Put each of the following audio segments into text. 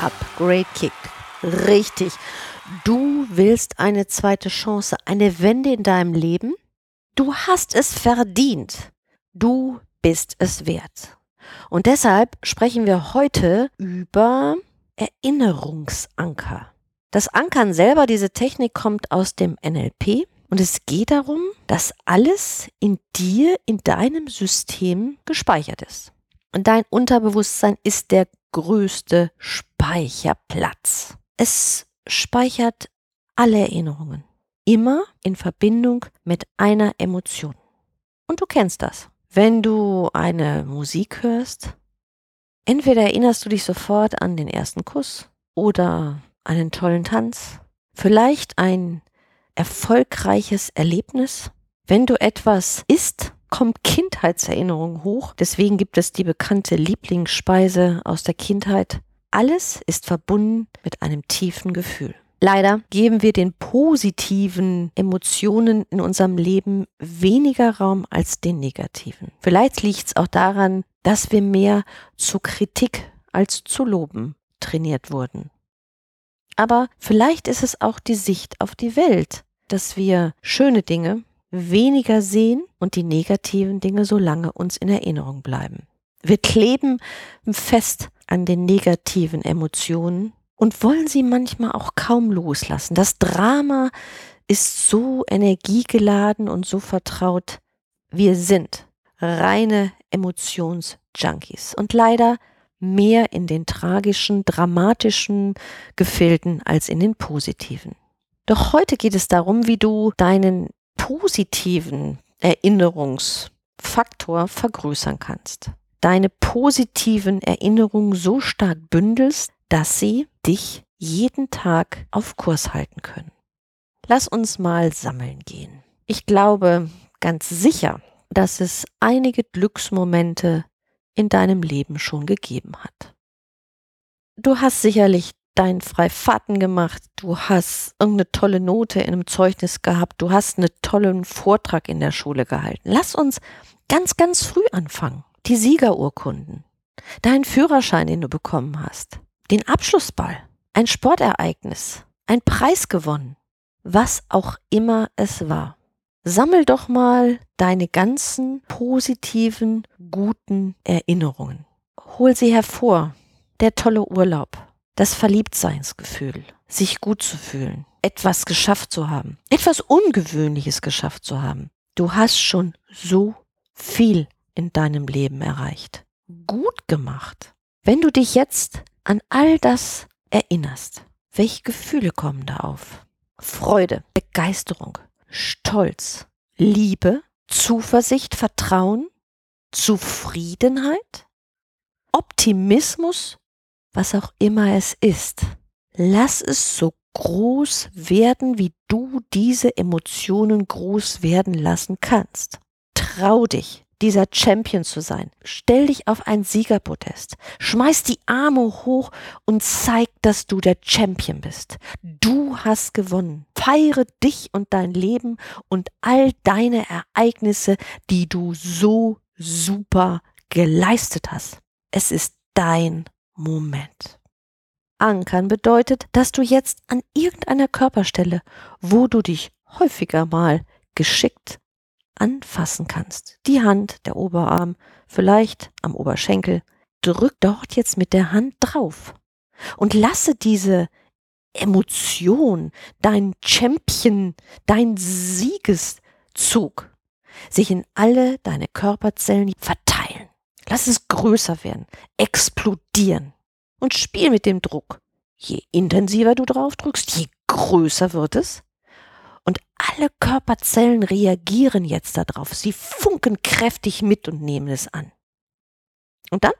Upgrade Kick. Richtig. Du willst eine zweite Chance, eine Wende in deinem Leben? Du hast es verdient. Du bist es wert. Und deshalb sprechen wir heute über Erinnerungsanker. Das Ankern selber, diese Technik kommt aus dem NLP und es geht darum, dass alles in dir, in deinem System gespeichert ist. Und dein Unterbewusstsein ist der größte Speicherplatz. Es speichert alle Erinnerungen. Immer in Verbindung mit einer Emotion. Und du kennst das. Wenn du eine Musik hörst, entweder erinnerst du dich sofort an den ersten Kuss oder einen tollen Tanz, vielleicht ein erfolgreiches Erlebnis. Wenn du etwas isst, kommt Kindheitserinnerung hoch. Deswegen gibt es die bekannte Lieblingsspeise aus der Kindheit. Alles ist verbunden mit einem tiefen Gefühl. Leider geben wir den positiven Emotionen in unserem Leben weniger Raum als den negativen. Vielleicht liegt es auch daran, dass wir mehr zu Kritik als zu Loben trainiert wurden. Aber vielleicht ist es auch die Sicht auf die Welt, dass wir schöne Dinge weniger sehen und die negativen Dinge so lange uns in Erinnerung bleiben. Wir kleben fest an den negativen Emotionen und wollen sie manchmal auch kaum loslassen. Das Drama ist so energiegeladen und so vertraut. Wir sind reine Emotionsjunkies und leider mehr in den tragischen, dramatischen Gefilden als in den positiven. Doch heute geht es darum, wie du deinen positiven Erinnerungsfaktor vergrößern kannst. Deine positiven Erinnerungen so stark bündelst, dass sie dich jeden Tag auf Kurs halten können. Lass uns mal sammeln gehen. Ich glaube ganz sicher, dass es einige Glücksmomente in deinem Leben schon gegeben hat. Du hast sicherlich deinen Freifahrten gemacht, du hast irgendeine tolle Note in einem Zeugnis gehabt, du hast einen tollen Vortrag in der Schule gehalten. Lass uns ganz, ganz früh anfangen. Die Siegerurkunden, deinen Führerschein, den du bekommen hast, den Abschlussball, ein Sportereignis, ein Preis gewonnen, was auch immer es war. Sammel doch mal deine ganzen positiven, guten Erinnerungen. Hol sie hervor. Der tolle Urlaub, das Verliebtseinsgefühl, sich gut zu fühlen, etwas geschafft zu haben, etwas Ungewöhnliches geschafft zu haben. Du hast schon so viel in deinem Leben erreicht. Gut gemacht. Wenn du dich jetzt an all das erinnerst, welche Gefühle kommen da auf? Freude, Begeisterung, Stolz, Liebe, Zuversicht, Vertrauen, Zufriedenheit, Optimismus, was auch immer es ist. Lass es so groß werden, wie du diese Emotionen groß werden lassen kannst. Trau dich, dieser Champion zu sein. Stell dich auf ein Siegerpodest. Schmeiß die Arme hoch und zeig, dass du der Champion bist. Du hast gewonnen. Feiere dich und dein Leben und all deine Ereignisse, die du so super geleistet hast. Es ist dein Moment. Ankern bedeutet, dass du jetzt an irgendeiner Körperstelle, wo du dich häufiger mal geschickt anfassen kannst. Die Hand, der Oberarm, vielleicht am Oberschenkel. Drück dort jetzt mit der Hand drauf und lasse diese Emotion, dein Champion, dein Siegeszug sich in alle deine Körperzellen. Lass es größer werden, explodieren und spiel mit dem Druck. Je intensiver du drauf drückst, je größer wird es und alle Körperzellen reagieren jetzt darauf. Sie funken kräftig mit und nehmen es an. Und dann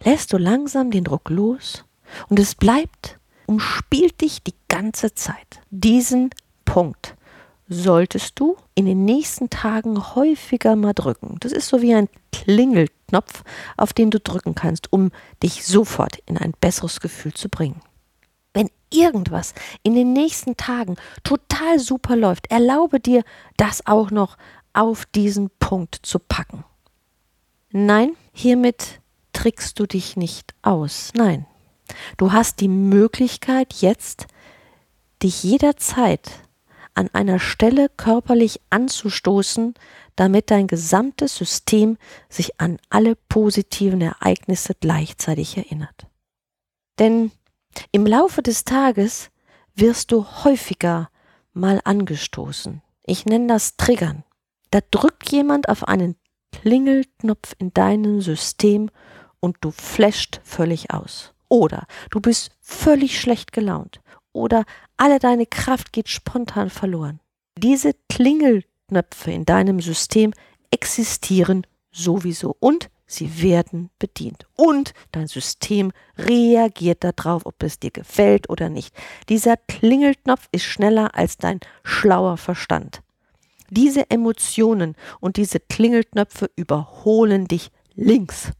lässt du langsam den Druck los Und es bleibt, umspielt dich die ganze Zeit. Diesen Punkt solltest du in den nächsten Tagen häufiger mal drücken. Das ist so wie ein Klingelknopf, auf den du drücken kannst, um dich sofort in ein besseres Gefühl zu bringen. Wenn irgendwas in den nächsten Tagen total super läuft, erlaube dir, das auch noch auf diesen Punkt zu packen. Nein, hiermit trickst du dich nicht aus. Nein, du hast die Möglichkeit jetzt, dich jederzeit an einer Stelle körperlich anzustoßen, damit dein gesamtes System sich an alle positiven Ereignisse gleichzeitig erinnert. Denn im Laufe des Tages wirst du häufiger mal angestoßen. Ich nenne das Triggern. Da drückt jemand auf einen Klingelknopf in deinem System und du flasht völlig aus. Oder du bist völlig schlecht gelaunt. Oder alle deine Kraft geht spontan verloren. Diese Klingelknöpfe in deinem System existieren sowieso und sie werden bedient. Und dein System reagiert darauf, ob es dir gefällt oder nicht. Dieser Klingelknopf ist schneller als dein schlauer Verstand. Diese Emotionen und diese Klingelknöpfe überholen dich links.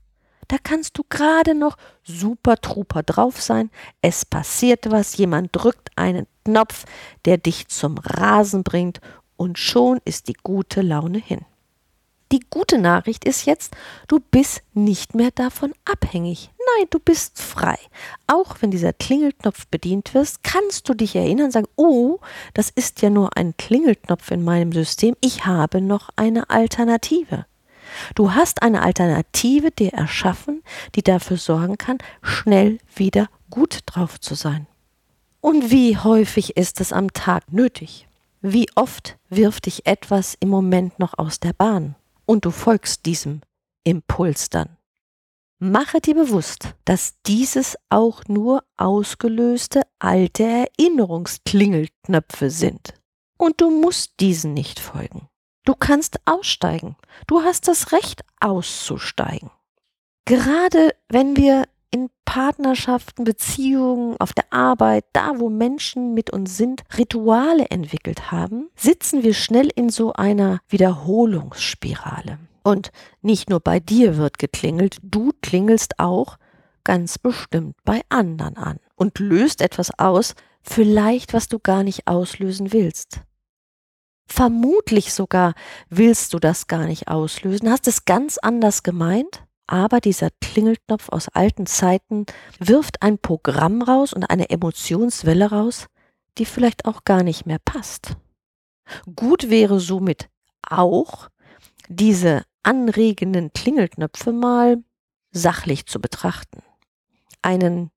Da kannst du gerade noch super Trooper drauf sein. Es passiert was, jemand drückt einen Knopf, der dich zum Rasen bringt und schon ist die gute Laune hin. Die gute Nachricht ist jetzt, du bist nicht mehr davon abhängig. Nein, du bist frei. Auch wenn dieser Klingelknopf bedient wird, kannst du dich erinnern, sagen, oh, das ist ja nur ein Klingelknopf in meinem System, ich habe noch eine Alternative. Du hast eine Alternative dir erschaffen, die dafür sorgen kann, schnell wieder gut drauf zu sein. Und wie häufig ist es am Tag nötig? Wie oft wirft dich etwas im Moment noch aus der Bahn? Und du folgst diesem Impuls dann. Mache dir bewusst, dass dieses auch nur ausgelöste alte Erinnerungsklingelknöpfe sind. Und du musst diesen nicht folgen. Du kannst aussteigen. Du hast das Recht auszusteigen. Gerade wenn wir in Partnerschaften, Beziehungen, auf der Arbeit, da wo Menschen mit uns sind, Rituale entwickelt haben, sitzen wir schnell in so einer Wiederholungsspirale. Und nicht nur bei dir wird geklingelt, du klingelst auch ganz bestimmt bei anderen an und löst etwas aus, vielleicht was du gar nicht auslösen willst. Vermutlich sogar willst du das gar nicht auslösen, hast es ganz anders gemeint, aber dieser Klingelknopf aus alten Zeiten wirft ein Programm raus und eine Emotionswelle raus, die vielleicht auch gar nicht mehr passt. Gut wäre somit auch, diese anregenden Klingelknöpfe mal sachlich zu betrachten, einen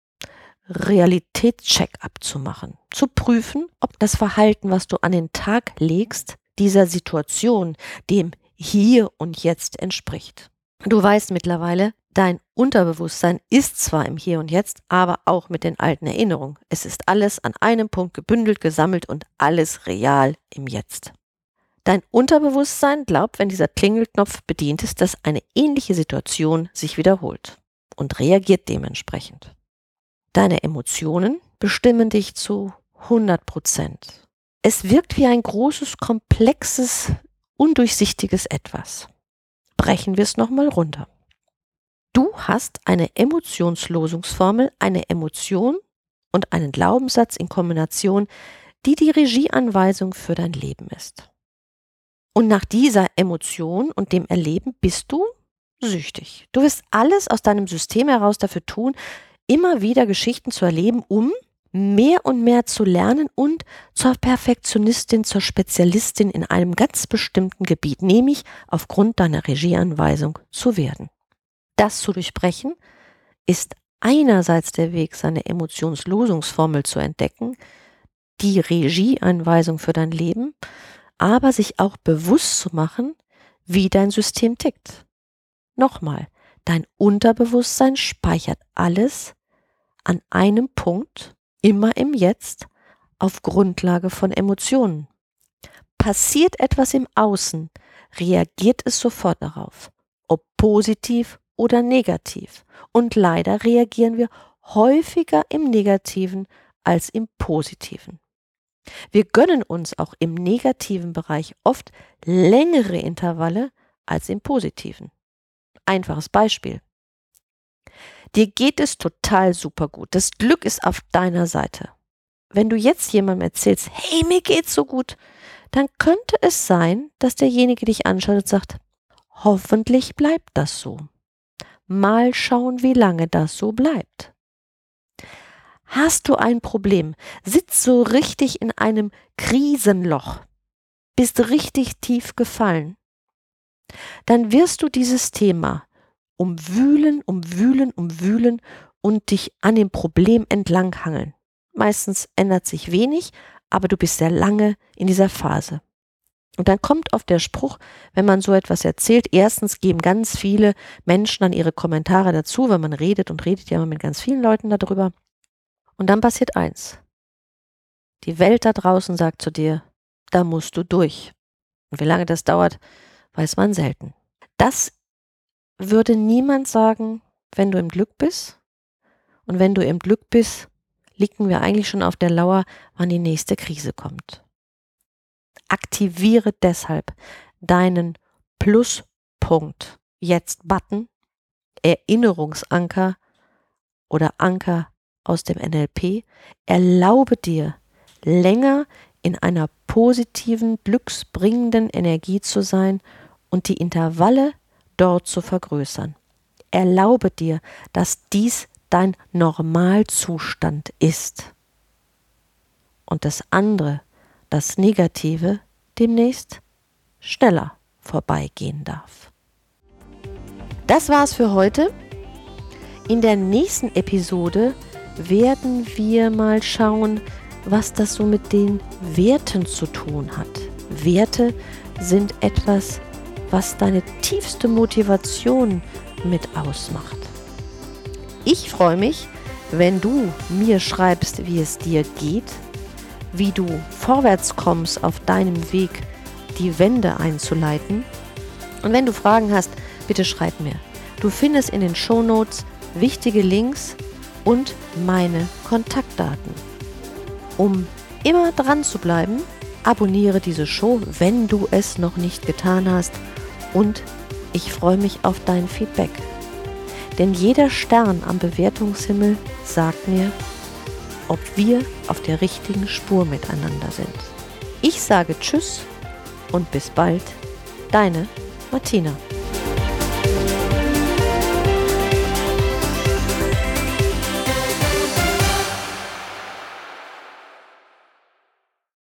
Realitätscheck abzumachen, zu prüfen, ob das Verhalten, was du an den Tag legst, dieser Situation, dem Hier und Jetzt entspricht. Du weißt mittlerweile, dein Unterbewusstsein ist zwar im Hier und Jetzt, aber auch mit den alten Erinnerungen. Es ist alles an einem Punkt gebündelt, gesammelt und alles real im Jetzt. Dein Unterbewusstsein glaubt, wenn dieser Klingelknopf bedient ist, dass eine ähnliche Situation sich wiederholt und reagiert dementsprechend. Deine Emotionen bestimmen dich zu 100 Prozent. Es wirkt wie ein großes, komplexes, undurchsichtiges Etwas. Brechen wir es nochmal runter. Du hast eine Emotionslosungsformel, eine Emotion und einen Glaubenssatz in Kombination, die die Regieanweisung für dein Leben ist. Und nach dieser Emotion und dem Erleben bist du süchtig. Du wirst alles aus deinem System heraus dafür tun, immer wieder Geschichten zu erleben, um mehr und mehr zu lernen und zur Perfektionistin, zur Spezialistin in einem ganz bestimmten Gebiet, nämlich aufgrund deiner Regieanweisung zu werden. Das zu durchbrechen ist einerseits der Weg, seine Emotionslosungsformel zu entdecken, die Regieanweisung für dein Leben, aber sich auch bewusst zu machen, wie dein System tickt. Nochmal, dein Unterbewusstsein speichert alles, an einem Punkt, immer im Jetzt, auf Grundlage von Emotionen. Passiert etwas im Außen, reagiert es sofort darauf, ob positiv oder negativ. Und leider reagieren wir häufiger im negativen als im positiven. Wir gönnen uns auch im negativen Bereich oft längere Intervalle als im positiven. Einfaches Beispiel. Dir geht es total super gut. Das Glück ist auf deiner Seite. Wenn du jetzt jemandem erzählst, hey, mir geht's so gut, dann könnte es sein, dass derjenige dich anschaut und sagt, hoffentlich bleibt das so. Mal schauen, wie lange das so bleibt. Hast du ein Problem, sitzt so richtig in einem Krisenloch, bist richtig tief gefallen, dann wirst du dieses Thema umwühlen, umwühlen, umwühlen und dich an dem Problem entlanghangeln. Meistens ändert sich wenig, aber du bist sehr lange in dieser Phase. Und dann kommt oft der Spruch, wenn man so etwas erzählt, erstens geben ganz viele Menschen dann ihre Kommentare dazu, weil man redet und redet ja immer mit ganz vielen Leuten darüber. Und dann passiert eins. Die Welt da draußen sagt zu dir, da musst du durch. Und wie lange das dauert, weiß man selten. Das würde niemand sagen, wenn du im Glück bist. Und wenn du im Glück bist, liegen wir eigentlich schon auf der Lauer, wann die nächste Krise kommt. Aktiviere deshalb deinen Pluspunkt jetzt Button, Erinnerungsanker oder Anker aus dem NLP. Erlaube dir länger in einer positiven, glücksbringenden Energie zu sein und die Intervalle dort zu vergrößern. Erlaube dir, dass dies dein Normalzustand ist. Und das andere, das Negative, demnächst schneller vorbeigehen darf. Das war's für heute. In der nächsten Episode werden wir mal schauen, was das so mit den Werten zu tun hat. Werte sind etwas, was deine tiefste Motivation mit ausmacht. Ich freue mich, wenn du mir schreibst, wie es dir geht, wie du vorwärts kommst auf deinem Weg, die Wende einzuleiten. Und wenn du Fragen hast, bitte schreib mir. Du findest in den Shownotes wichtige Links und meine Kontaktdaten. Um immer dran zu bleiben, abonniere diese Show, wenn du es noch nicht getan hast und ich freue mich auf dein Feedback. Denn jeder Stern am Bewertungshimmel sagt mir, ob wir auf der richtigen Spur miteinander sind. Ich sage Tschüss und bis bald, deine Martina.